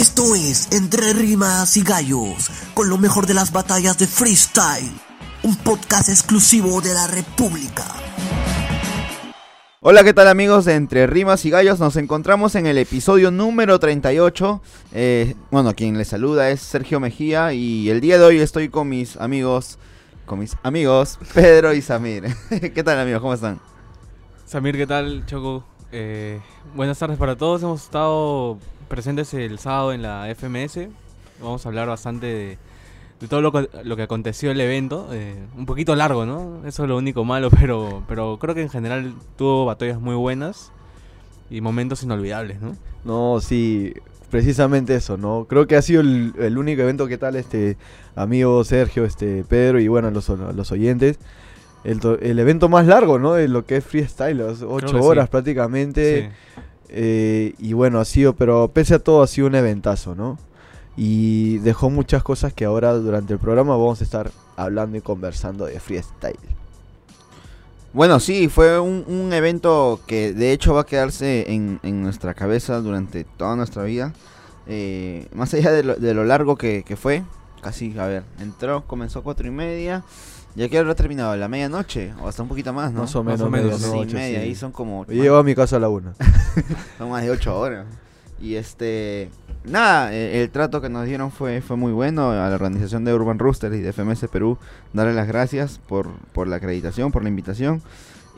Esto es Entre Rimas y Gallos, con lo mejor de las batallas de freestyle, un podcast exclusivo de la República. Hola, ¿qué tal amigos de Entre Rimas y Gallos? Nos encontramos en el episodio número 38. Eh, bueno, quien les saluda es Sergio Mejía y el día de hoy estoy con mis amigos, con mis amigos Pedro y Samir. ¿Qué tal amigos? ¿Cómo están? Samir, ¿qué tal? Choco. Eh, buenas tardes para todos. Hemos estado presentes el sábado en la FMS. Vamos a hablar bastante de, de todo lo que, lo que aconteció el evento. Eh, un poquito largo, ¿no? Eso es lo único malo, pero, pero creo que en general tuvo batallas muy buenas y momentos inolvidables, ¿no? No, sí, precisamente eso, ¿no? Creo que ha sido el, el único evento que tal, este amigo Sergio, este Pedro y bueno, los, los oyentes. El, el evento más largo, ¿no? De lo que es freestyle, las ocho que sí. horas prácticamente. Sí. Eh, y bueno, ha sido, pero pese a todo ha sido un eventazo, ¿no? Y dejó muchas cosas que ahora durante el programa vamos a estar hablando y conversando de freestyle. Bueno, sí, fue un, evento que de hecho va a quedarse en, en nuestra cabeza durante toda nuestra vida. Eh, más allá de lo, de lo largo que, que fue, casi, a ver, entró, comenzó a cuatro y media. ¿Ya que habrá terminado? ¿La medianoche? O hasta un poquito más, ¿no? Más o Más menos, o menos, Sí, medianoche, media, sí. ahí son como... Llego a mi casa a la una. Son más de 8 horas. Y este. Nada, eh, el trato que nos dieron fue, fue muy bueno. A la organización de Urban Rooster y de FMS Perú, darle las gracias por, por la acreditación, por la invitación.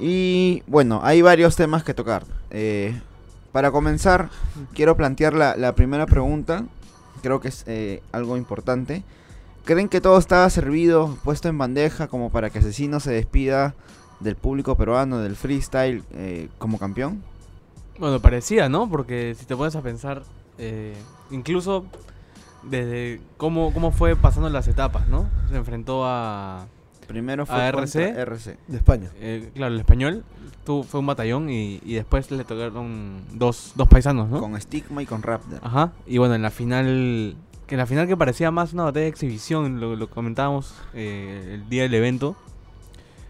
Y bueno, hay varios temas que tocar. Eh, para comenzar, quiero plantear la, la primera pregunta. Creo que es eh, algo importante. ¿Creen que todo estaba servido, puesto en bandeja, como para que Asesino se despida del público peruano, del freestyle, eh, como campeón? Bueno, parecía, ¿no? Porque si te pones a pensar, eh, incluso desde cómo, cómo fue pasando las etapas, ¿no? Se enfrentó a, Primero fue ¿A RC? RC. De España. eh, claro, el español, tuvo, fue un batallón y, y después le tocaron dos, dos paisanos, ¿no? Con Stigma y con Raptor. Ajá, y bueno, en la final, que en la final que parecía más una batalla de exhibición, lo, lo comentábamos eh, el día del evento,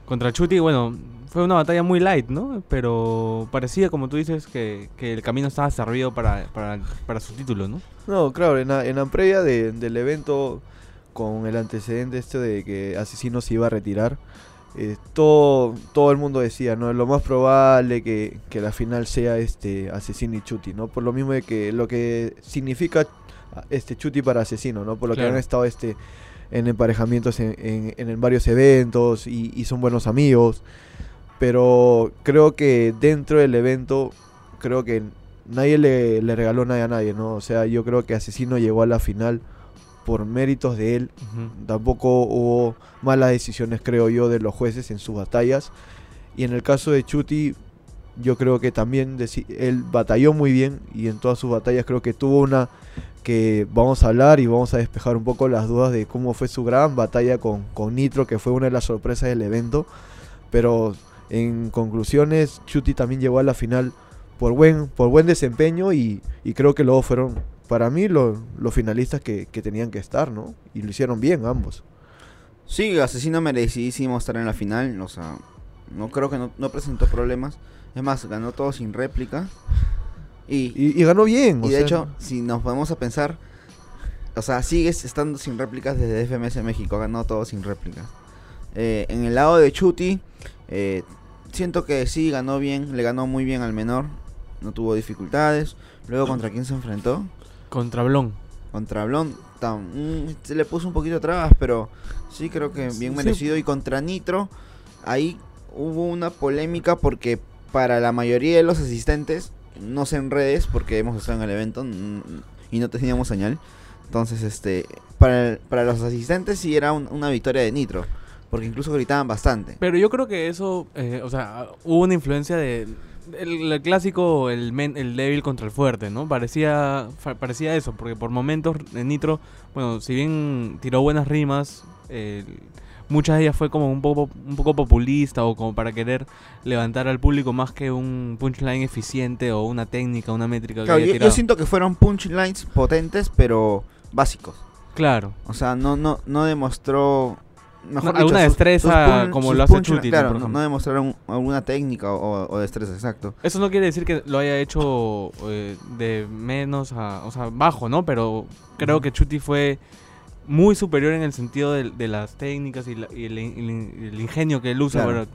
contra Chuti, bueno, fue una batalla muy light, ¿no? Pero parecía, como tú dices, que, que el camino estaba servido para, para, su título, ¿no? No, claro, en la, en la previa de- del evento, con el antecedente este de que Asesino se iba a retirar, eh, todo, todo el mundo decía, ¿no? Lo más probable que, que la final sea este Asesino y Chuti, ¿no? Por lo mismo de que lo que significa este Chuti para Asesino, ¿no? Por lo que han estado este en emparejamientos en, en- en varios eventos y, y son buenos amigos. Pero creo que dentro del evento, creo que nadie le, le regaló nada a nadie, ¿no? O sea, yo creo que Asesino llegó a la final por méritos de él. Tampoco hubo malas decisiones, creo yo, de los jueces en sus batallas. Y en el caso de Chuti, yo creo que también él batalló muy bien y en todas sus batallas creo que tuvo una que vamos a hablar y vamos a despejar un poco las dudas de cómo fue su gran batalla con, con Nitro, que fue una de las sorpresas del evento. Pero en conclusiones, Chuti también llegó a la final por buen, por buen desempeño y, y creo que luego fueron, para mí, lo- los finalistas que, que tenían que estar, ¿no? Y lo hicieron bien ambos. Sí, Asesino merecidísimo estar en la final. O sea, no creo que no presentó problemas. Es más, ganó todo sin réplica. Y, Y, y ganó bien. y o de sea, hecho, si nos podemos a pensar, o sea, sigues estando sin réplicas desde FMS México. Ganó todo sin réplicas. Eh, en el lado de Chuti, eh, siento que sí ganó bien. Le ganó muy bien al menor. No tuvo dificultades. Luego, ¿contra quién se enfrentó? Contra Blon. Contra Blon tam- mm, se le puso un poquito trabas, pero sí creo que bien Sí. merecido. Y contra Nitro, ahí hubo una polémica porque para la mayoría de los asistentes, no sé en redes, porque hemos estado en el evento y no teníamos señal. Entonces, este, para, para los asistentes sí era un- una victoria de Nitro, porque incluso gritaban bastante. Pero yo creo que eso, eh, o sea, hubo una influencia de... El, clásico, el, men- el débil contra el fuerte, ¿no? Parecía, parecía eso, porque por momentos en Nitro, bueno, si bien tiró buenas rimas, eh, muchas de ellas fue como un poco, un poco populista o como para querer levantar al público más que un punchline eficiente o una técnica, una métrica Claro, yo, siento que fueron punchlines potentes, pero básicos. Claro, O sea, no, no, no demostró mejor alguna dicho, destreza sus pun- como lo hace Chuti, ¿no? Claro, no, no demostraron alguna técnica o, o destreza, exacto. Eso no quiere decir que lo haya hecho eh, de menos a, o sea, bajo, ¿no? Pero creo que Chuti fue muy superior en el sentido de, de las técnicas y, la- y el, el- el ingenio que él usa, Claro.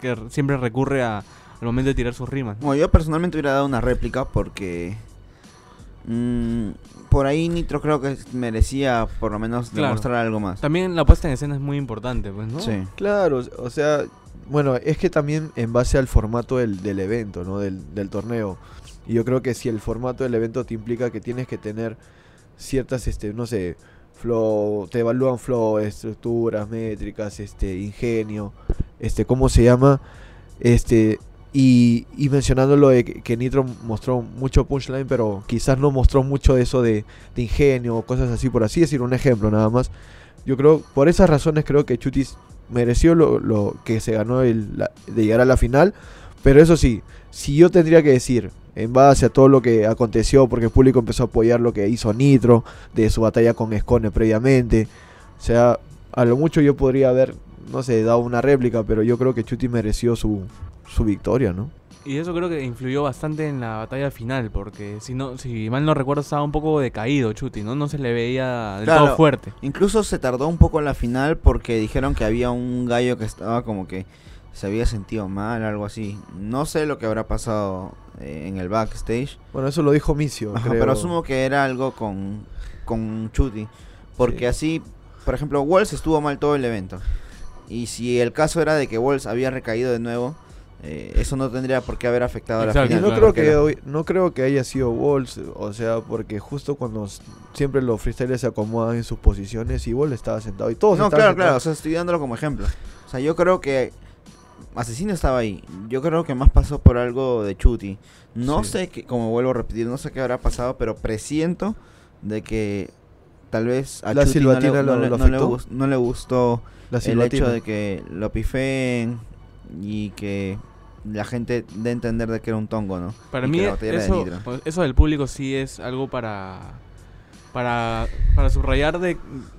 bueno, que siempre recurre a, al momento de tirar sus rimas. Bueno, yo personalmente hubiera dado una réplica porque mm, por ahí Nitro creo que merecía por lo menos Claro. demostrar algo más. También la puesta en escena es muy importante, pues, ¿no? Sí. Claro, o sea, bueno, es que también en base al formato del, del evento, ¿no? Del, del torneo. Y yo creo que si el formato del evento te implica que tienes que tener ciertas, este, no sé, flow, te evalúan flow, estructuras, métricas, este, ingenio, este, ¿cómo se llama? Este, y, y mencionando lo de que, Nitro mostró mucho punchline, pero quizás no mostró mucho de eso de, de ingenio cosas así, por así decir, un ejemplo nada más. Yo creo, por esas razones creo que Chutis mereció lo, lo que se ganó el, de llegar a la final. Pero eso sí, si yo tendría que decir, en base a todo lo que aconteció, porque el público empezó a apoyar lo que hizo Nitro, de su batalla con Escone previamente, o sea, a lo mucho yo podría haber, no sé, dado una réplica, pero yo creo que Chutis mereció su, su victoria, ¿no? Y eso creo que influyó bastante en la batalla final, porque si no, si mal no recuerdo estaba un poco decaído Chuti, ¿no? No se le veía del Claro. todo fuerte. Incluso se tardó un poco en la final porque dijeron que había un gallo que estaba como que se había sentido mal, algo así. No sé lo que habrá pasado eh, en el backstage. Bueno, eso lo dijo Micio, Ajá, creo. pero asumo que era algo con, con Chuti. Porque Sí. así, por ejemplo, Walls estuvo mal todo el evento. Y si el caso era de que Walls había recaído de nuevo, eh, eso no tendría por qué haber afectado a la final. no, claro, creo que hoy- no creo que haya sido Walls, o sea, porque justo cuando siempre los freestylers se acomodan en sus posiciones y Walls estaba sentado y todos No, claro, claro, o sea, estoy dándolo como ejemplo. O sea, yo creo que Asesino estaba ahí. Yo creo que más pasó por algo de Chuti. No Sí. sé, qué, como vuelvo a repetir, no sé qué habrá pasado, pero presiento de que tal vez a ¿La Chuti no le, no lo- le- lo no le no gustó La el hecho de que lo pifeen y que la gente dé a entender de que era un tongo, ¿no? Para Y mí que de eso, pues, eso del público sí es algo para, para, para subrayar de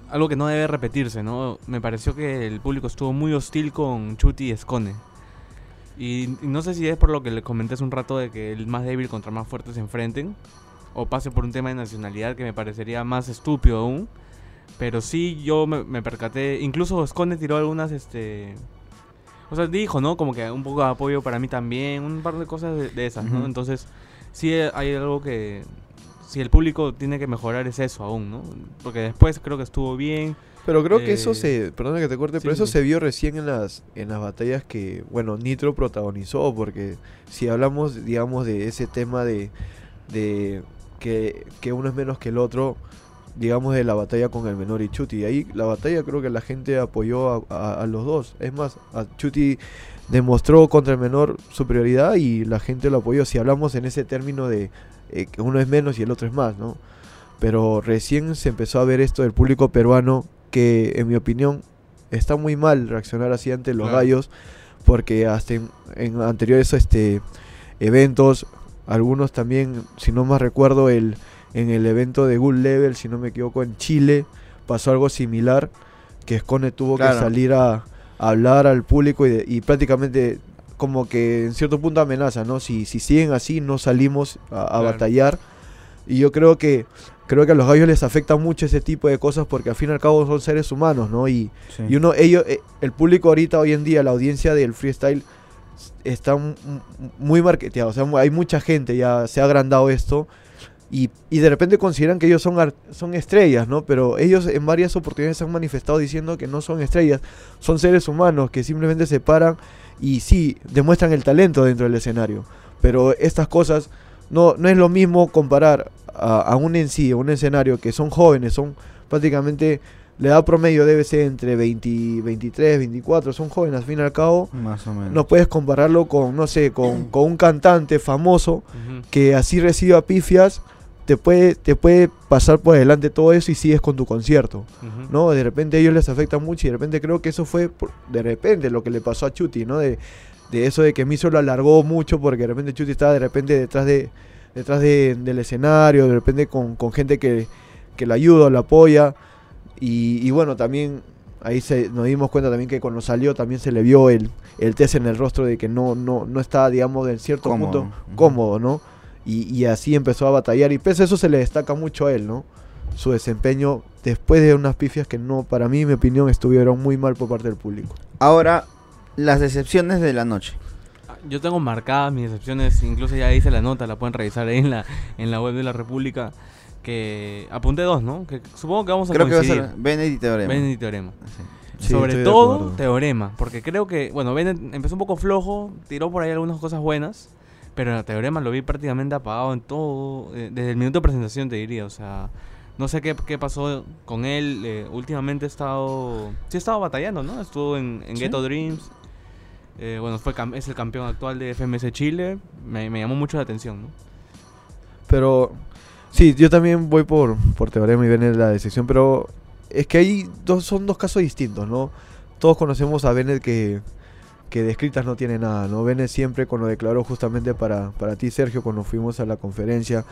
algo que no debe repetirse, ¿no? Me pareció que el público estuvo muy hostil con Chuti y Scone. Y, y no sé si es por lo que le comenté hace un rato de que el más débil contra el más fuerte se enfrenten. O pase por un tema de nacionalidad que me parecería más estúpido aún. Pero sí yo me, me percaté. Incluso Scone tiró algunas, este... O sea, dijo, ¿no? Como que un poco de apoyo para mí también. Un par de cosas de, de esas, ¿no? Ujú. Entonces, sí hay algo que... Si el público tiene que mejorar es eso aún, ¿no? Porque después creo que estuvo bien. Pero creo que eso Eh, se, perdona que te corte, pero eso sí. se vio recién en las en las batallas que, bueno, Nitro protagonizó, porque si hablamos, digamos, de ese tema de, de que, que uno es menos que el otro, digamos, de la batalla con el menor y Chuti, ahí la batalla creo que la gente apoyó a, a- a los dos, es más, a Chuti demostró contra el menor superioridad y la gente lo apoyó, si hablamos en ese término de eh, uno es menos y el otro es más, ¿no? Pero recién se empezó a ver esto del público peruano que en mi opinión está muy mal reaccionar así ante los Claro. gallos porque hasta en, en anteriores este eventos algunos también si no más recuerdo el en el evento de Good Level si no me equivoco en Chile pasó algo similar que Scone tuvo Claro. que salir a, a hablar al público y, de- y prácticamente como que en cierto punto amenaza, ¿no? Si, si siguen así no salimos a, a Claro. batallar y yo creo que creo que a los gallos les afecta mucho ese tipo de cosas porque al fin y al cabo son seres humanos, ¿no? Y, y uno, ellos, eh, el público ahorita, hoy en día, la audiencia del freestyle está muy marketeado. O sea, hay mucha gente, ya se ha agrandado esto. Y, y de repente consideran que ellos son, son estrellas, ¿no? Pero ellos en varias oportunidades han manifestado diciendo que no son estrellas, son seres humanos que simplemente se paran y sí, demuestran el talento dentro del escenario. Pero estas cosas no, no es lo mismo comparar a, a un en sí, a un escenario que son jóvenes, son prácticamente la edad promedio debe ser entre 20, 23, 24, son jóvenes al fin y al cabo. Más o menos. No puedes compararlo con, no sé, con, con un cantante famoso Ujú. que así reciba pifias, te puede, te puede pasar por delante todo eso y sigues con tu concierto. ¿no? De repente a ellos les afecta mucho y de repente creo que eso fue por- de repente lo que le pasó a Chuti, ¿no? De, de eso de que Miso lo alargó mucho porque de repente Chuti estaba de repente detrás de detrás de- del escenario, de repente con, con gente que, que lo ayuda, lo apoya y, y bueno, también ahí se, nos dimos cuenta también que cuando salió también se le vio el, el test en el rostro de que no, no, no estaba, digamos, en cierto Cómodo. punto cómodo, ¿no? Y, y así empezó a batallar y pese a eso se le destaca mucho a él, ¿no? Su desempeño después de unas pifias que no, para mí, en mi opinión, estuvieron muy mal por parte del público. Ahora, las decepciones de la noche. Yo tengo marcadas mis excepciones, incluso ya hice la nota, la pueden revisar ahí en la, en la web de la República. Que apunté dos, ¿no? Que supongo que vamos a Creo que va a ser Bennett y Teorema. Bennett y Teorema. Sí. Sí, Sobre todo. Teorema, porque creo que, bueno, Bennett empezó un poco flojo, tiró por ahí algunas cosas buenas, pero el Teorema lo vi prácticamente apagado en todo, eh, desde el minuto de presentación te diría, o sea, no sé qué, qué pasó con él, eh, últimamente ha estado, sí ha estado batallando, ¿no? Estuvo en, en Sí. Ghetto Dreams, eh, bueno, fue es el campeón actual de FMS Chile, me, me llamó mucho la atención, ¿no? Pero sí, yo también voy por, por Teorema y Bennett la decepción, pero es que hay dos, son dos casos distintos, ¿no? Todos conocemos a Bennett que, que de escritas no tiene nada, ¿no? Bennett siempre cuando declaró justamente para, para ti, Sergio, cuando fuimos a la conferencia,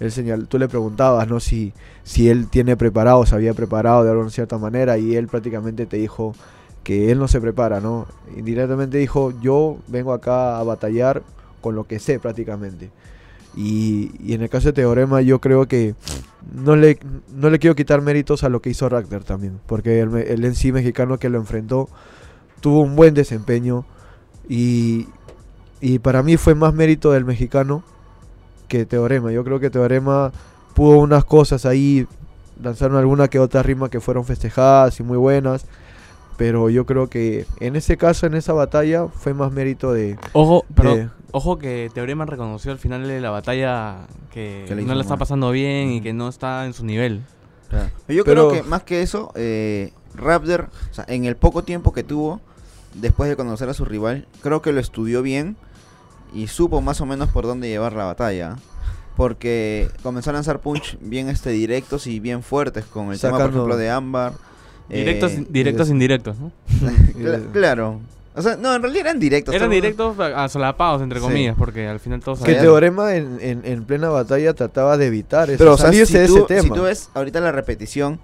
él señal, tú le preguntabas, ¿no? Si, si él tiene preparado, se había preparado de alguna cierta manera y él prácticamente te dijo que él no se prepara, ¿no? Indirectamente dijo, yo vengo acá a batallar con lo que sé prácticamente. Y, y en el caso de Teorema yo creo que no le, no le quiero quitar méritos a lo que hizo Ragnar también, porque el, el en sí mexicano que lo enfrentó tuvo un buen desempeño y, y para mí fue más mérito del mexicano que Teorema. Yo creo que Teorema pudo unas cosas ahí, lanzaron alguna que otra rima que fueron festejadas y muy buenas, pero yo creo que en ese caso, en esa batalla, fue más mérito de... Ojo, pero de- ojo que Teorema reconoció al final de la batalla que, no la está pasando bien y que no está en su nivel. Yo Pero- creo que más que eso, eh, Raptor, o sea, en el poco tiempo que tuvo, después de conocer a su rival, creo que lo estudió bien y supo más o menos por dónde llevar la batalla. Porque comenzó a lanzar punch bien este directos y bien fuertes con el tema, por ejemplo, de Ámbar. Directos, eh, directos indirectos, ¿no? cla- claro. O sea, no, en realidad eran directos. Eran directos a- solapados, entre Sí. comillas, porque al final todos Que Teorema en, en, en plena batalla trataba de evitar eso, Pero, o sea, salirse si de tú, ese tema. si tú ves ahorita la repetición,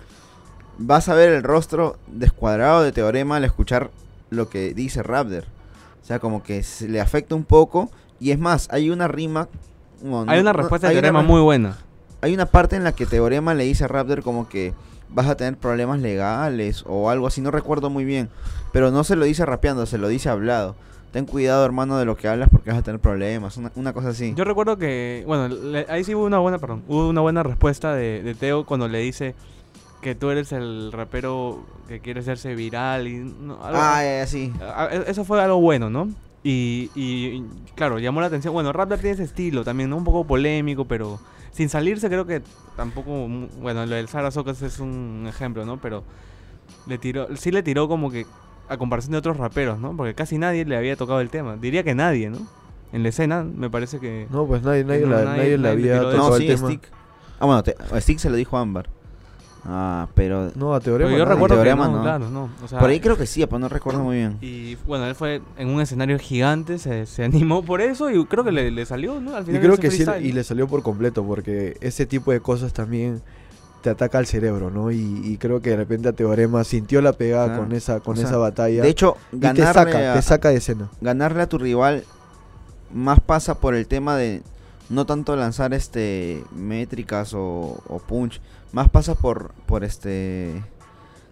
vas a ver el rostro descuadrado de Teorema al escuchar lo que dice Raptor. O sea, como que se le afecta un poco. Y es más, hay una rima. Hay una respuesta de Teorema re- muy buena. Hay una parte en la que Teorema le dice a Raptor como que vas a tener problemas legales o algo así. No recuerdo muy bien. Pero no se lo dice rapeando, se lo dice hablado. Ten cuidado, hermano, de lo que hablas porque vas a tener problemas. Una, una cosa así. Yo recuerdo que, bueno, le- ahí sí hubo una buena, perdón, hubo una buena respuesta de, de Teo cuando le dice que tú eres el rapero que quiere hacerse viral y no, algo- ah, ya, ya, sí. a- a- eso fue algo bueno, ¿no? Y, y, claro, llamó la atención. Bueno, Raptor tiene ese estilo también, ¿no? Un poco polémico, pero sin salirse creo que tampoco, bueno, lo del Sara Socas es un ejemplo, ¿no? Pero le tiró, sí le tiró como que a comparación de otros raperos, ¿no? Porque casi nadie le había tocado el tema. Diría que nadie, ¿no? En la escena me parece que... No, pues nadie, nadie, No, la- nadie- nadie le nadie le había tocado No, el sí, tema. Stick. Ah, bueno, te- a Stick se lo dijo Ámbar. Ah, pero. No, a Pero Teorema. yo recuerdo que Teorema no, no. claro, no. O sea, Por ahí creo que sí, pero no recuerdo muy bien. Y bueno, él fue en un escenario gigante, se, se animó por eso y creo que le, le salió, ¿no? Al Y final creo ese que sí, y le salió por completo, porque ese tipo de cosas también te ataca al cerebro, ¿no? Y, y creo que de repente a Teorema sintió la pegada Claro. con esa con O sea, esa batalla. De hecho, y te ganarle, saca, a, te saca de escena. ganarle a tu rival más pasa por el tema de no tanto lanzar este métricas o, o punch, más pasa por por este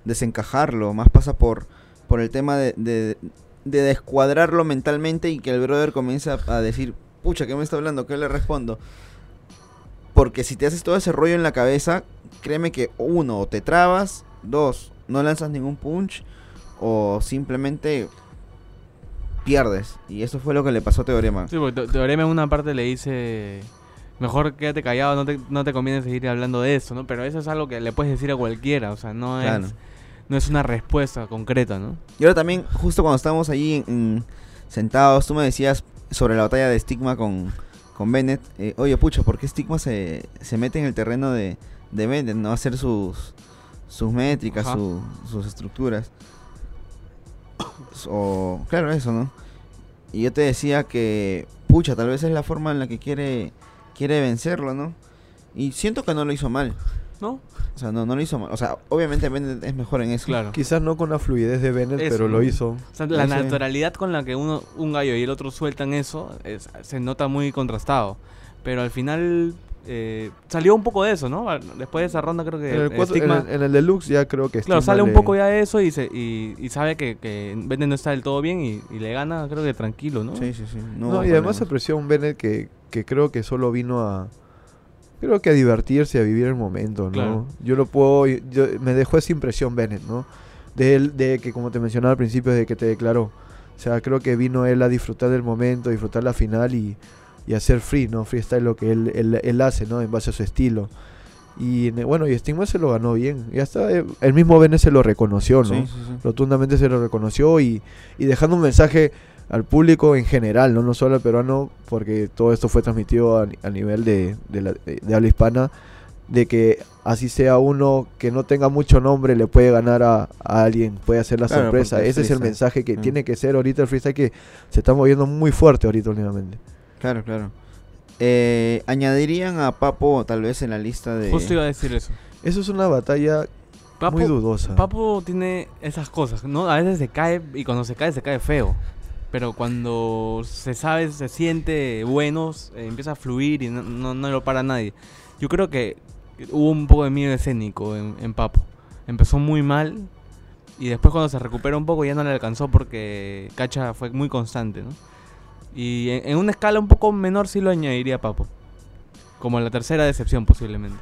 desencajarlo, más pasa por por el tema de, de, de descuadrarlo mentalmente y que el brother comience a, decir, pucha, ¿qué me está hablando? ¿Qué le respondo? Porque si te haces todo ese rollo en la cabeza, créeme que uno, o te trabas, dos, no lanzas ningún punch, o simplemente pierdes. Y eso fue lo que le pasó a Teorema. Sí, porque Te- Teorema en una parte le dice, mejor quédate callado, no te, no te conviene seguir hablando de eso, ¿no? Pero eso es algo que le puedes decir a cualquiera, o sea, no Claro. es no es una respuesta concreta, ¿no? Y ahora también, justo cuando estábamos allí en- en- sentados, tú me decías sobre la batalla de Stigma con, con Bennett. eh, Oye, pucha, ¿por qué Stigma se, se mete en el terreno de, de Bennett? No hacer sus, sus métricas, su- sus estructuras. O, claro, eso, ¿no? Y yo te decía que, pucha, tal vez es la forma en la que quiere, quiere vencerlo, ¿no? Y siento que no lo hizo mal. ¿no? O sea, no, no lo hizo mal. O sea, obviamente Bennett es mejor en eso. Claro. Quizás no con la fluidez de Bennett, Eso, pero lo hizo. O sea, la Ese- naturalidad con la que uno, un gallo y el otro sueltan eso es- se nota muy contrastado. Pero al final eh, salió un poco de eso, ¿no? Después de esa ronda creo que En el, cuatro- en Stigma- el- en el deluxe ya creo que Claro, Stigma sale un poco ya de eso y, se, y, y sabe que, que Bennett no está del todo bien y, y le gana, creo que tranquilo, ¿no? Sí, sí, sí. No, No, y además se apreció a un Bennett que, que creo que solo vino a. Creo que a divertirse, a vivir el momento, ¿no? Claro. Yo lo puedo. yo- me dejó esa impresión Bennett, ¿no? De él, de que, como te mencionaba al principio, de que te declaró. O sea, creo que vino él a disfrutar del momento, a disfrutar la final y, y hacer free, ¿no? Freestyle lo que él, él, él hace, ¿no? En base a su estilo. Y en- bueno, y Stigma se lo ganó bien. Y hasta eh, el mismo Bennett se lo reconoció, ¿no? Sí, sí, sí. rotundamente se lo reconoció y, y dejando un mensaje al público en general, no, no solo al peruano, porque todo esto fue transmitido a, a nivel de, de, la- de habla hispana, de que así sea uno que no tenga mucho nombre, le puede ganar a, a alguien, puede hacer la Claro, sorpresa. Ese es el mensaje que Mm. tiene que ser ahorita el freestyle que se está moviendo muy fuerte ahorita últimamente. Claro, claro. Eh, añadirían a Papo tal vez en la lista de... Justo iba a decir eso. Eso es una batalla Papo, muy dudosa. Papo tiene esas cosas, ¿no? A veces se cae y cuando se cae, se cae feo. Pero cuando se sabe, se siente bueno, eh, empieza a fluir y no, no, no lo para nadie. Yo creo que hubo un poco de miedo escénico en, en Papo. Empezó muy mal y después cuando se recupera un poco ya no le alcanzó porque Cacha fue muy constante, ¿no? Y en, en una escala un poco menor sí lo añadiría Papo. Como la tercera decepción posiblemente.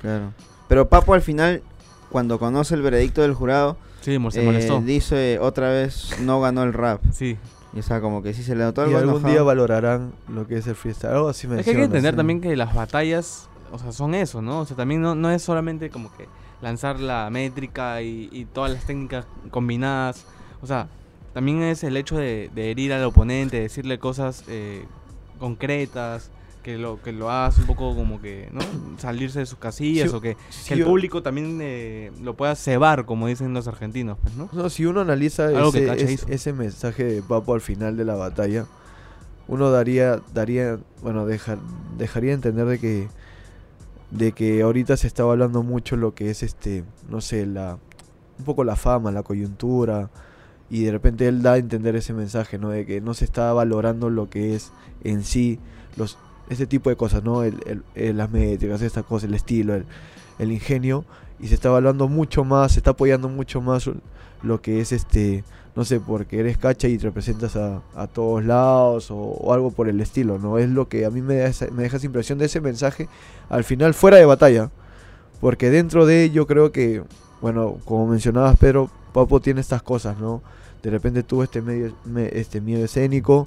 Claro. Pero Papo al final, cuando conoce el veredicto del jurado, Sí, se eh, molestó. dice otra vez no ganó el rap. Sí. Y o sea, como que sí se le notó y algo algún enojado. día valorarán lo que es el freestyle. Algo así Es que hay que entender sí. también que las batallas, o sea, son eso, ¿no? O sea, también no, no es solamente como que lanzar la métrica y, y todas las técnicas combinadas. O sea, también es el hecho de, de herir al oponente, decirle cosas eh, concretas, que lo, que lo hagas un poco como que, ¿no? Salirse de sus casillas o que, el yo- público también eh, lo pueda cebar, como dicen los argentinos, pues, ¿no? No, si uno analiza ese, es- ese mensaje de Papo al final de la batalla, uno daría, daría, bueno, dejar, dejaría entender de que, de que ahorita se estaba hablando mucho lo que es este, no sé, la, un poco la fama, la coyuntura, y de repente él da a entender ese mensaje, ¿no? De que no se está valorando lo que es en sí, los, ese tipo de cosas, ¿no? El, el- el- las métricas, estas cosas, el estilo, el, ingenio, y se está evaluando mucho más, se está apoyando mucho más lo que es este, no sé, porque eres cacha y te representas a, a todos lados o, o algo por el estilo, ¿no? Es lo que a mí me, me deja esa impresión de ese mensaje al final fuera de batalla, porque dentro de ello creo que, bueno, como mencionabas Pedro, Papo tiene estas cosas, ¿no? De repente tuvo este, medio, me- este miedo escénico,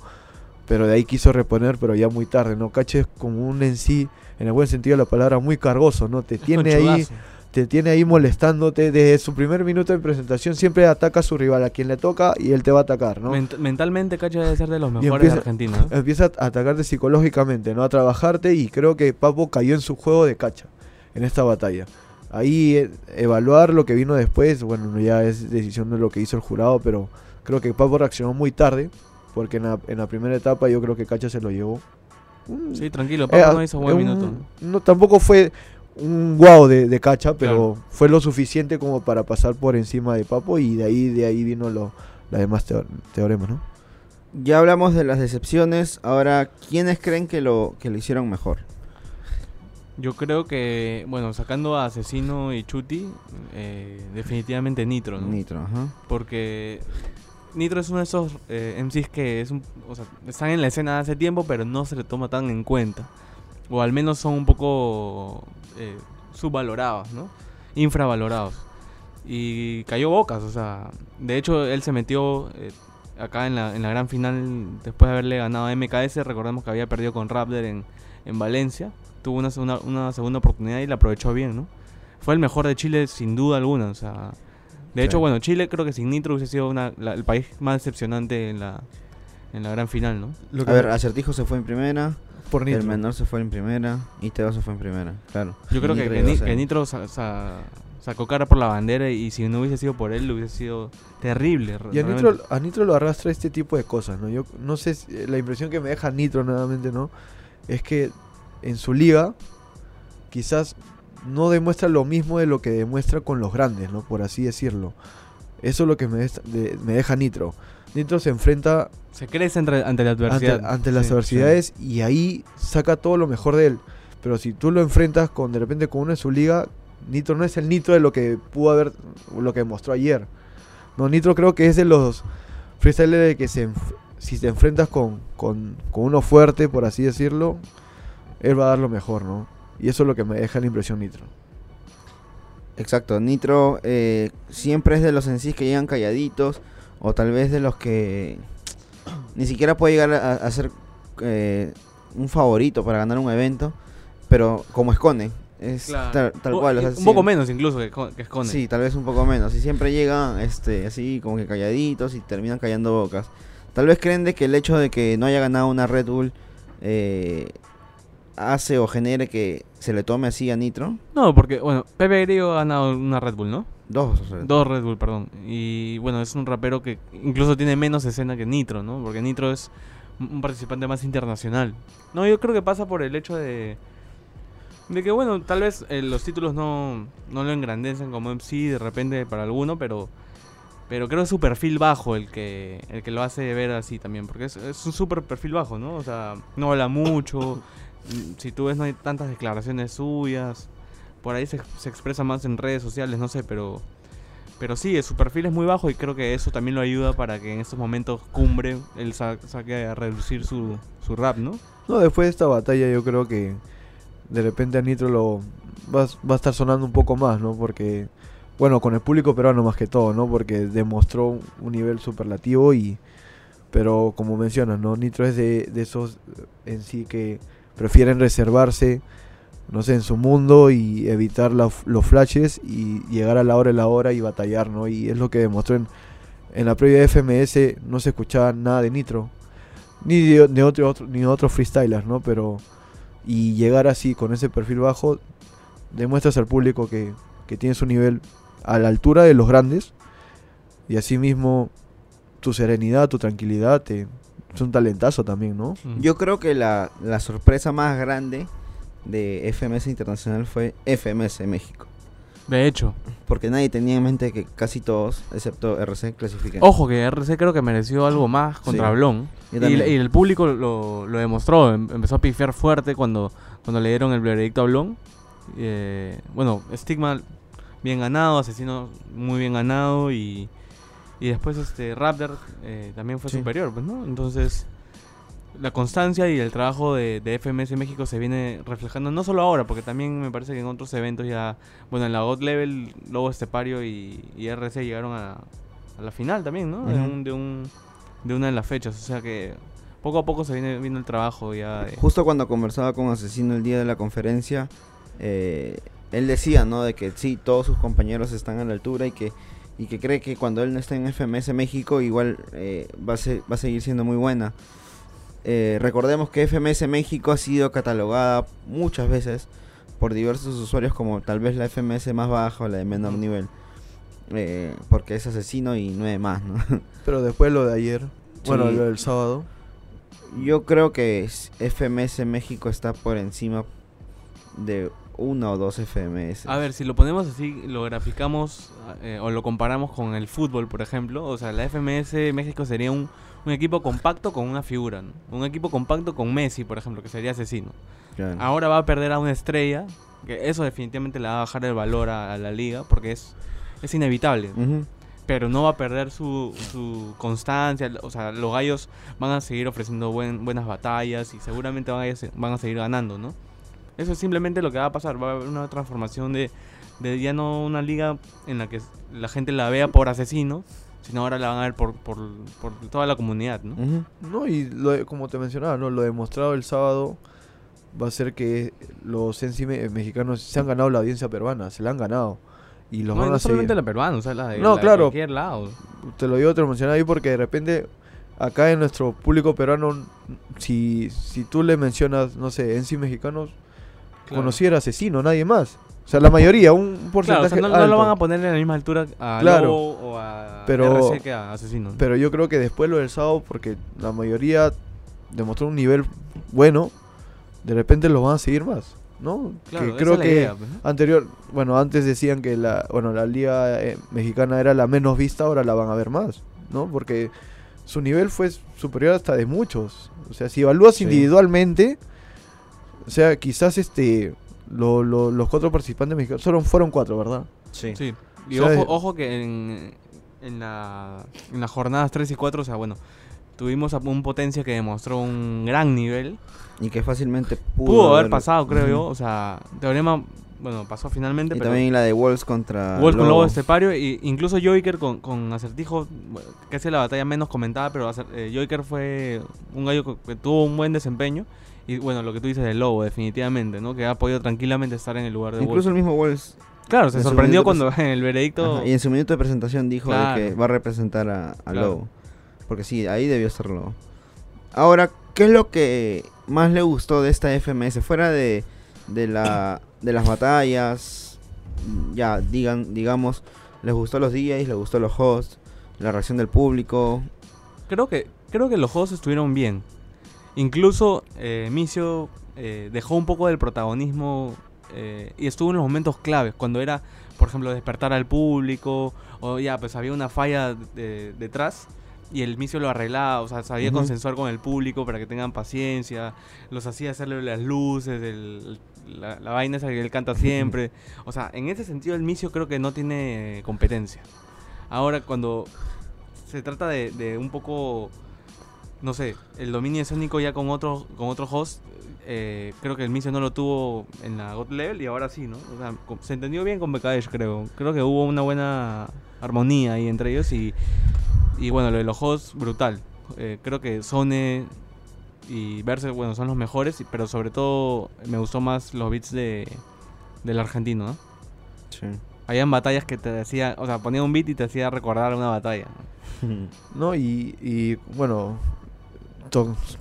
pero de ahí quiso reponer, pero ya muy tarde, ¿no? Cacha es como un en sí, en el buen sentido de la palabra, muy cargoso, ¿no? Te tiene ahí te tiene ahí molestándote desde su primer minuto de presentación siempre ataca a su rival a quien le toca y él te va a atacar no Ment- mentalmente, Cacha debe ser de los mejores empieza- de Argentina. ¿no? empieza a atacarte psicológicamente no a trabajarte y creo que Papo cayó en su juego de cacha en esta batalla ahí eh, evaluar lo que vino después bueno no ya es decisión de lo que hizo el jurado pero creo que Papo reaccionó muy tarde porque en la, en la primera etapa yo creo que cacha se lo llevó Sí, tranquilo, eh, Papo no hizo buen minuto. no, tampoco fue un wow de, de cacha, pero Claro. fue lo suficiente como para pasar por encima de Papo y de ahí de ahí vino lo, la demás teo- teoremas, ¿no? Ya hablamos de las decepciones, ahora, ¿quiénes creen que lo, que lo hicieron mejor? Yo creo que, bueno, sacando a Asesino y Chuti, eh, definitivamente Nitro, ¿no? Nitro, ajá. Porque Nitro es uno de esos eh, MCs que es o sea, están en la escena hace tiempo, pero no se le toma tan en cuenta. O al menos son un poco eh, subvalorados, ¿no? Infravalorados. Y cayó bocas, o sea, de hecho él se metió eh, acá en la, gran final después de haberle ganado a MKS. Recordemos que había perdido con Raptor en, en Valencia. Tuvo una, una segunda oportunidad y la aprovechó bien, ¿no? Fue el mejor de Chile sin duda alguna, o sea... De hecho, bueno, Chile creo que sin Nitro hubiese sido una- la- el país más decepcionante en la, en la gran final, ¿no? Lo A que- ver, Acertijo se fue en primera, por el Nitro. menor se fue en primera y Teo se fue en primera, claro. Yo creo que, Nitro que, iba a Ni- ser- que Nitro sa- sa- sacó cara por la bandera y si no hubiese sido por él, hubiese sido terrible. Y a. Nitro, a Nitro lo arrastra este tipo de cosas, ¿no? Yo no sé, si- la impresión que me deja Nitro nuevamente, ¿no? Es que en su liga, quizás no demuestra lo mismo de lo que demuestra con los grandes, ¿no? Por así decirlo. Eso es lo que me, de- me deja Nitro. Nitro se enfrenta Se crece entre- ante la adversidad. ante las Sí, adversidades y ahí saca todo lo mejor de él. Pero si tú lo enfrentas con de repente con uno en su liga, Nitro no es el Nitro de lo que pudo haber, lo que mostró ayer. No, Nitro creo que es de los freestylers de que se si te enfrentas con, con, con uno fuerte, por así decirlo, él va a dar lo mejor, ¿no? Y eso es lo que me deja la impresión Nitro. Exacto, Nitro eh, siempre es de los en sí que llegan calladitos o tal vez de los que ni siquiera puede llegar a, a ser eh, un favorito para ganar un evento, pero como Escone, es Claro. tal, cual. o sea, un sí- poco menos incluso que, que. Sí, tal vez un poco menos. Y siempre llegan este, así como que calladitos y terminan callando bocas. Tal vez creen de que el hecho de que no haya ganado una Red Bull eh, hace o genere que se le tome así a Nitro. No, porque, bueno, Pepe Grillo ha ganado una Red Bull, ¿no? Dos. o sea. Dos Red Bull, perdón. Y bueno, es un rapero que incluso tiene menos escena que Nitro, ¿no? Porque Nitro es un participante más internacional. No, yo creo que pasa por el hecho de. De que, bueno, tal vez eh, los títulos no, no lo engrandecen como MC de repente para alguno, pero. Pero creo que es su perfil bajo el que, el que lo hace ver así también. Porque es, es un super perfil bajo, ¿no? O sea, no habla mucho. Mm, Si tú ves, no hay tantas declaraciones suyas. Por ahí se, expresa más en redes sociales, no sé, pero. Pero sí, su perfil es muy bajo y creo que eso también lo ayuda para que en estos momentos cumbre él sa- saque a reducir su, su rap, ¿no? No, después de esta batalla yo creo que de repente a Nitro lo va, va a estar sonando un poco más, ¿no? Porque, bueno, con el público peruano más que todo, ¿no? Porque demostró un nivel superlativo y... Pero como mencionas, ¿no? Nitro es de esos en sí que prefieren reservarse, no sé, en su mundo y evitar los flashes y llegar a la hora de la hora y batallar, ¿no? Y es lo que demostró en, en la previa de FMS, no se escuchaba nada de Nitro ni de, de otro, ni otros freestylers, ¿no? Pero y llegar así con ese perfil bajo demuestras al público que, que tienes un nivel a la altura de los grandes y asimismo tu serenidad, tu tranquilidad te, es un talentazo también, ¿no? Mm. Yo creo que la, la sorpresa más grande de FMS Internacional fue FMS México. De hecho, Porque nadie tenía en mente que casi todos, excepto RC, clasifiquen. ojo que RC creo que mereció algo más contra Sí. Blon. Y el público lo, lo demostró, em- empezó a pifiar fuerte cuando, cuando le dieron el veredicto a Blon. Eh, bueno, Stigma bien ganado, Asesino muy bien ganado y, y después este Raptor eh, también fue Sí. superior, pues, ¿no? Entonces la constancia y el trabajo de, de FMS México se viene reflejando no solo ahora, porque también me parece que en otros eventos ya, bueno, en la God Level, Lobo Estepario y, y RC llegaron a, a la final también, ¿no? de, un, de, un, de una de las fechas, o sea que poco a poco se viene viendo el trabajo ya de... Justo cuando conversaba con Asesino el día de la conferencia, eh, él decía, ¿no? De que sí, todos sus compañeros están a la altura y que y que cree que cuando él no esté en FMS México igual eh, va, a ser- va a seguir siendo muy buena. Eh, recordemos que FMS México ha sido catalogada muchas veces por diversos usuarios como tal vez la FMS más baja o la de menor nivel. Eh, porque es asesino y nueve más, ¿no? Pero después lo de ayer, bueno, Sí. lo del sábado, Yo creo que FMS México está por encima de uno o dos FMS. A ver, si lo ponemos así, lo graficamos eh, o lo comparamos con el fútbol, por ejemplo, o sea, la FMS México sería un, un equipo compacto con una figura, ¿no? Un equipo compacto con Messi, por ejemplo, que sería asesino. Claro. Ahora va a perder a una estrella, que eso definitivamente le va a bajar el valor a, a la liga, porque es, es inevitable. Pero no va a perder su, su constancia, o sea, los gallos van a seguir ofreciendo buen- buenas batallas y seguramente van a, van a seguir ganando, ¿no? Eso es simplemente lo que va a pasar, va a haber una transformación de, de ya no una liga en la que la gente la vea por asesino, sino ahora la van a ver por, por, por toda la comunidad, ¿no? No, y lo de- como te mencionaba, ¿no? Lo demostrado el sábado va a ser que los Sensi me- mexicanos se han ganado la audiencia peruana, se la han ganado. Y los No, van no a solamente seguir. la peruana, o sea, la de, No, la de claro. cualquier lado. Te lo digo, te lo mencionaba ahí porque de repente acá en nuestro público peruano, si, si tú le mencionas, no sé, Ensi mexicanos, Claro. conociera asesino, nadie más. O sea, la mayoría, un Claro, o porcentaje sea, no, lo van a poner en la misma altura a Claro. Lobo o a Pero- RC que a Asesino. ¿no? Pero yo creo que después lo del sábado, porque la mayoría demostró un nivel bueno, de repente lo van a seguir más. ¿no? Claro, que creo es que idea, pues, anterior, bueno, antes decían que la, bueno, la liga eh, mexicana era la menos vista, ahora la van a ver más, ¿no? Porque su nivel fue superior hasta de muchos. O sea, si evalúas Sí. individualmente, o sea, quizás este lo- lo- los cuatro participantes mexicanos solo fueron cuatro, ¿verdad? Sí. Sí. Y O sea, ojo, ojo que en, en, la, en las jornadas 3 y 4, o sea, bueno, tuvimos a un potencia que demostró un gran nivel. Y que fácilmente pudo, Pudo, haber pasado, creo yo. O sea, Teorema, bueno, pasó finalmente, Y pero... también la de Wolves contra Wolves con Lobo. Estepario e incluso Joiker con, con Acertijo, que hace la batalla menos comentada, pero eh, Joiker fue un gallo que tuvo un buen desempeño. Y bueno, lo que tú dices del Lobo, definitivamente, ¿no? Que ha podido tranquilamente estar en el lugar de Incluso Wolves. el mismo Wolves. Claro, se sorprendió cuando en el veredicto... ajá, y en su minuto de presentación dijo de que va a representar a, a Claro. Lobo. Porque sí, ahí debió estar Lobo. Ahora, ¿qué es lo que más le gustó de esta FMS? Fuera de, de, la, de las batallas, ya, digan, digamos, les gustó los DJs, les gustó los hosts, la reacción del público. Creo que, creo que los juegos estuvieron bien. Incluso eh, Micio eh, dejó un poco del protagonismo eh, y estuvo en los momentos claves, cuando era, por ejemplo, despertar al público, o ya, pues había una falla de- detrás y el Micio lo arreglaba, o sea, sabía consensuar con el público para que tengan paciencia, los hacía hacerle las luces, el- la, la vaina esa que él canta siempre. O sea, en ese sentido el Micio creo que no tiene competencia. Ahora, cuando se trata de, de un poco, no sé, el dominio escénico ya con otro, con otro host, eh, creo que el Micio no lo tuvo en la God Level y ahora sí, ¿no? O sea, se entendió bien con BKH, creo. Creo que hubo una buena armonía ahí entre ellos y, y bueno, lo de los hosts, brutal. Eh, creo que Sone y Verse, bueno, son los mejores, pero sobre todo me gustó más los beats de, del argentino, ¿no? Sí. Habían batallas que te hacía, o sea, ponía un beat y te hacía recordar una batalla. ¿no? ¿no? Y, y, bueno,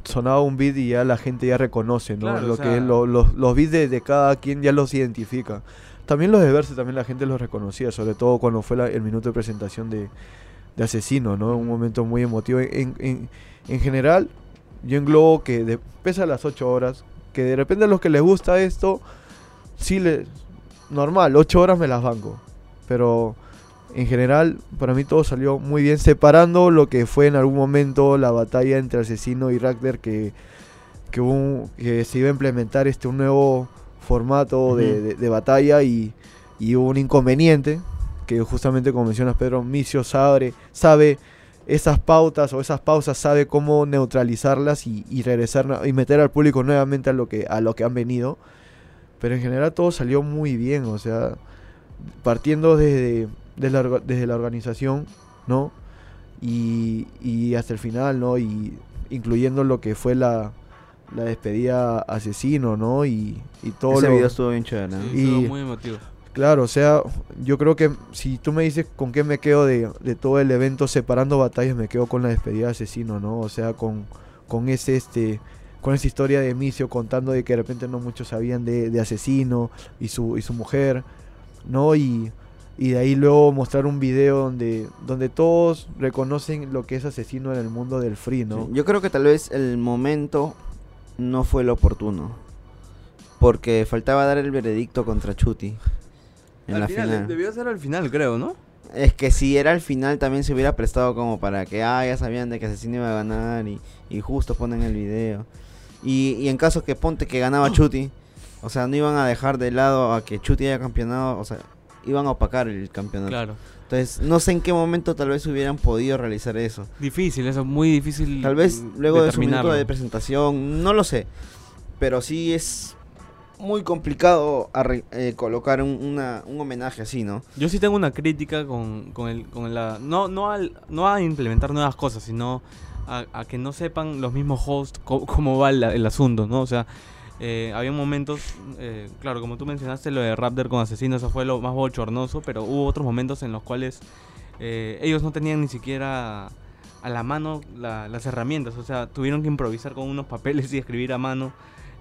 sonaba un beat y ya la gente ya reconoce, ¿no? Claro, lo o que lo- los, los beats de, de cada quien ya los identifica. También los de Verse también la gente los reconocía, sobre todo cuando fue la- el minuto de presentación de, de Asesino, ¿no? Un momento muy emotivo. En, en, en general, yo englobo que de, pese a las 8 horas, que de repente a los que les gusta esto, sí les... Normal, 8 horas me las banco. Pero en general, para mí todo salió muy bien, separando lo que fue en algún momento la batalla entre Asesino y Ragnar, que, que, un- que se iba a implementar este un nuevo formato de, Ujú. de- de batalla y, y hubo un inconveniente, que justamente como mencionas Pedro, Micio sabe, sabe esas pautas o esas pausas, sabe cómo neutralizarlas y, y regresar y meter al público nuevamente a lo que, a lo que han venido. Pero en general todo salió muy bien, o sea, partiendo desde, de la, desde la organización, ¿no? Y, y hasta el final, ¿no? Y incluyendo lo que fue la, la despedida asesino, ¿no? Y, y todo Ese lo... video estuvo bien chévere. ¿no? Sí, Y- estuvo muy emotivo. Claro, o sea, yo creo que si tú me dices con qué me quedo de, de todo el evento separando batallas, me quedo con la despedida de asesino, ¿no? O sea, con, con ese este con esa historia de Micio contando de que de repente no muchos sabían de, de asesino y su y su mujer, ¿no? Y, y de ahí luego mostrar un video donde donde todos reconocen lo que es asesino en el mundo del free, ¿no? Sí, Yo creo que tal vez el momento no fue lo oportuno. Porque faltaba dar el veredicto contra Chuti. En Al la final, final. Debió ser al final, creo, ¿no? Es que si era al final también se hubiera prestado como para que, ah, ya sabían de que Asesino iba a ganar y, y justo ponen el video. Y, y en caso que ponte que ganaba Chuti, o sea, no iban a dejar de lado a que Chuti haya campeonado, o sea, iban a opacar el campeonato. Claro. Entonces, no sé en qué momento tal vez hubieran podido realizar eso. Difícil, eso, muy difícil. Tal vez luego de su minuto de presentación, no lo sé. Pero sí es muy complicado eh, colocar un, una- un homenaje así, ¿no? Yo sí tengo una crítica con, con, el, con la... No, no, al, no a implementar nuevas cosas, sino a, a que no sepan los mismos hosts co- cómo va el, el asunto, ¿no? O sea, eh, había momentos, eh, claro, como tú mencionaste, lo de Raptor con Asesino, eso fue lo más bochornoso, pero hubo otros momentos en los cuales eh, ellos no tenían ni siquiera a la mano la- las herramientas, o sea, tuvieron que improvisar con unos papeles y escribir a mano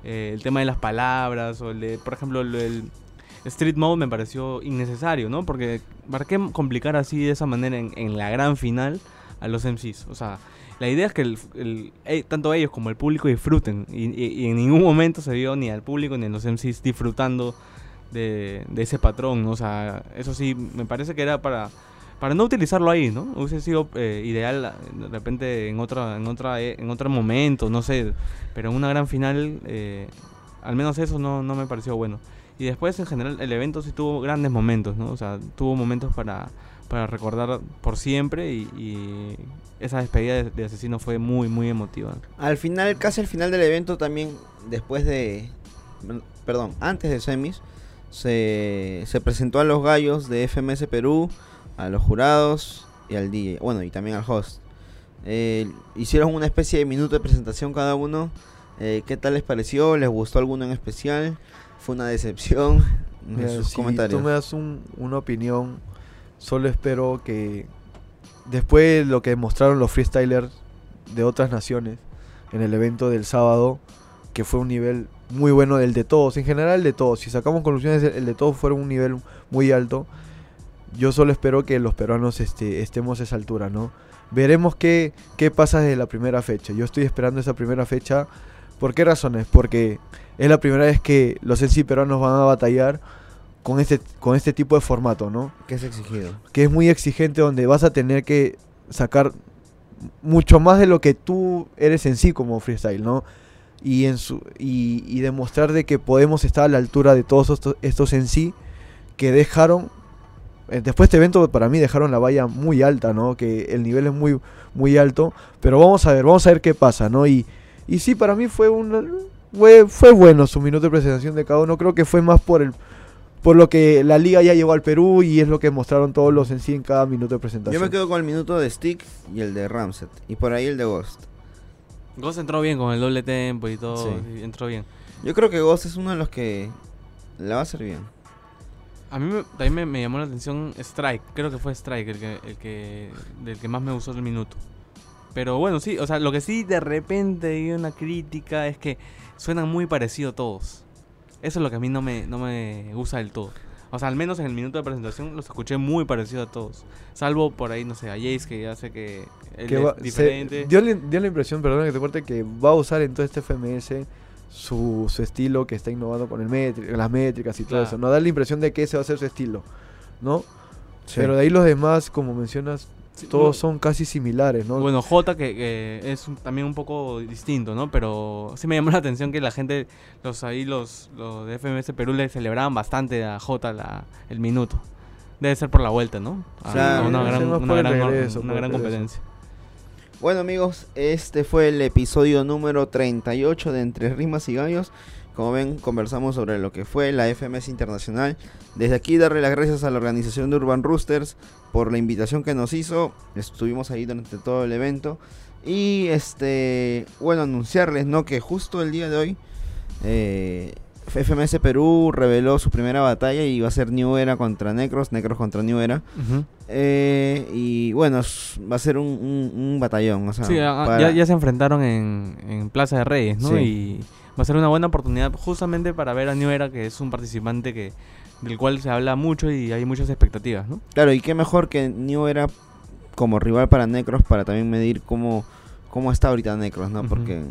eh, el tema de las palabras, o el de, por ejemplo, el, el Street Mode me pareció innecesario, ¿no? Porque ¿para qué complicar así de esa manera en, en la gran final a los MCs? O sea, la idea es que el, el- eh, tanto ellos como el público disfruten. Y, y- y en ningún momento se vio ni al público ni a los MCs disfrutando de, de ese patrón. ¿no? O sea, eso sí, me parece que era para, para no utilizarlo ahí, ¿no? Hubiese sido eh, ideal de repente en otra, en otra, en otro momento, no sé. Pero en una gran final, eh, al menos eso no, no me pareció bueno. Y después, en general, el evento sí tuvo grandes momentos, ¿no? O sea, tuvo momentos para, para recordar por siempre y, y esa despedida de, de Asesino fue muy, muy emotiva. Al final, casi al final del evento también, después de... Perdón, antes de semis, se, se presentó a los gallos de FMS Perú, a los jurados y al DJ, bueno, y también al host. Eh, hicieron una especie de minuto de presentación cada uno. Eh, ¿Qué tal les pareció? ¿Les gustó alguno en especial? ¿Fue una decepción? Mira, Sus si comentarios. tú me das un- una opinión, solo espero que después de lo que mostraron los freestylers de otras naciones en el evento del sábado, que fue un nivel muy bueno del de todos, en general el de todos, si sacamos conclusiones, el de todos fue un nivel muy alto. Yo solo espero que los peruanos este, estemos a esa altura, ¿no? Veremos qué, qué pasa desde la primera fecha. Yo estoy esperando esa primera fecha. ¿Por qué razones? Porque es la primera vez que los en sí peruanos van a batallar con este, con este tipo de formato, ¿no? ¿Qué es exigido? Que es muy exigente donde vas a tener que sacar mucho más de lo que tú eres en sí como freestyle, ¿no? Y, en su, y, y demostrar de que podemos estar a la altura de todos estos, estos en sí que dejaron eh, después de este evento para mí dejaron la valla muy alta, ¿no? Que el nivel es muy muy alto, pero vamos a ver, vamos a ver qué pasa, ¿no? Y, y sí, para mí fue un fue, fue bueno su minuto de presentación de cada uno, creo que fue más por el por lo que la liga ya llegó al Perú y es lo que mostraron todos los en sí en cada minuto de presentación. Yo me quedo con el minuto de Stick y el de Ramset. Y por ahí el de Ghost. Ghost entró bien con el doble tempo y todo, Sí. y entró bien. Yo creo que Ghost es uno de los que la va a hacer bien. A mí me- también me, me llamó la atención Strike, creo que fue Strike el que, el que del que más me gustó el minuto. Pero bueno, sí, o sea, lo que sí de repente hay una crítica es que suenan muy parecidos todos. Eso es lo que a mí no me, no me gusta del todo. O sea, al menos en el minuto de presentación los escuché muy parecidos a todos. Salvo por ahí, no sé, a Jace que ya sé que él que es va- se- diferente. dio, la- dio la impresión, perdón que te corte, que va a usar en todo este FMS su, su estilo que está innovando con el las métricas y todo Claro. eso. No da la impresión de que ese va a ser su estilo, ¿no? Pero de ahí los demás, como mencionas, todos son casi similares, ¿no? Bueno, J que, que es un- también un poco distinto, ¿no? Pero sí me llamó la atención que la gente, los ahí los, los de FMS Perú le celebraban bastante a J la, el minuto. Debe ser por la vuelta, ¿no? A- Claro, una gran, una gran, regreso, una competencia. Bueno amigos, este fue el episodio número 38 de Entre Rimas y Gallos. Como ven, conversamos sobre lo que fue la FMS Internacional. Desde aquí darle las gracias a la organización de Urban Roosters por la invitación que nos hizo. Estuvimos ahí durante todo el evento. Y este, bueno, anunciarles, ¿no? Que justo el día de hoy eh, FMS Perú reveló su primera batalla y va a ser New Era contra Necros, Necros contra New Era. Eh, y bueno, va a ser un, un- un batallón. O sea, Sí, para- ya, ya se enfrentaron en, en Plaza de Reyes, ¿no? Sí. Y va a ser una buena oportunidad justamente para ver a New Era, que es un participante que del cual se habla mucho y hay muchas expectativas, ¿no? Claro, y qué mejor que New era como rival para Necros para también medir cómo, cómo está ahorita Necros, ¿no? Ujú. Porque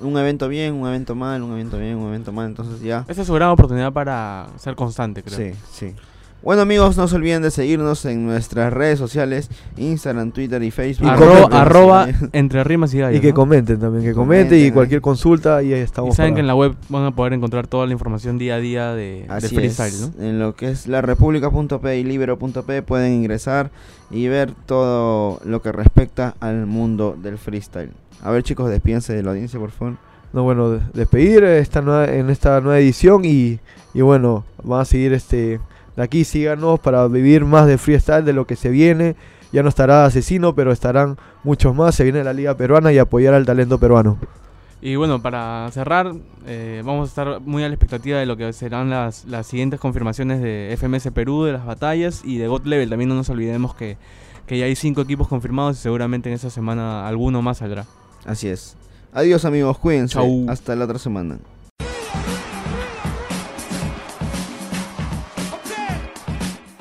un evento bien, un evento mal, un evento bien, un evento mal, entonces ya... Esa es su gran oportunidad para ser constante, creo. Sí, sí. Bueno amigos, no se olviden de seguirnos en nuestras redes sociales, Instagram, Twitter y Facebook. Y Arroba, arroba entre rimas y gallos. y que ¿no? comenten también, que comenten y cualquier ¿eh? consulta, ahí estamos. Y saben para- que en la web van a poder encontrar toda la información día a día de, freestyle, es, ¿no? en lo que es la república.p y libero.p pueden ingresar y ver todo lo que respecta al mundo del freestyle. A ver chicos, despídense de la audiencia por favor. No, bueno, de- despedir esta nueva, en esta nueva edición y, y bueno, van a seguir este de aquí, síganos para vivir más de freestyle de lo que se viene. Ya no estará Asesino, pero estarán muchos más. Se viene la Liga Peruana y apoyar al talento peruano. Y bueno, para cerrar, eh, vamos a estar muy a la expectativa de lo que serán las, las siguientes confirmaciones de FMS Perú, de las batallas y de God Level. También no nos olvidemos que, que ya hay cinco equipos confirmados y seguramente en esta semana alguno más saldrá. Así es. Adiós amigos, cuídense. Chau. Hasta la otra semana.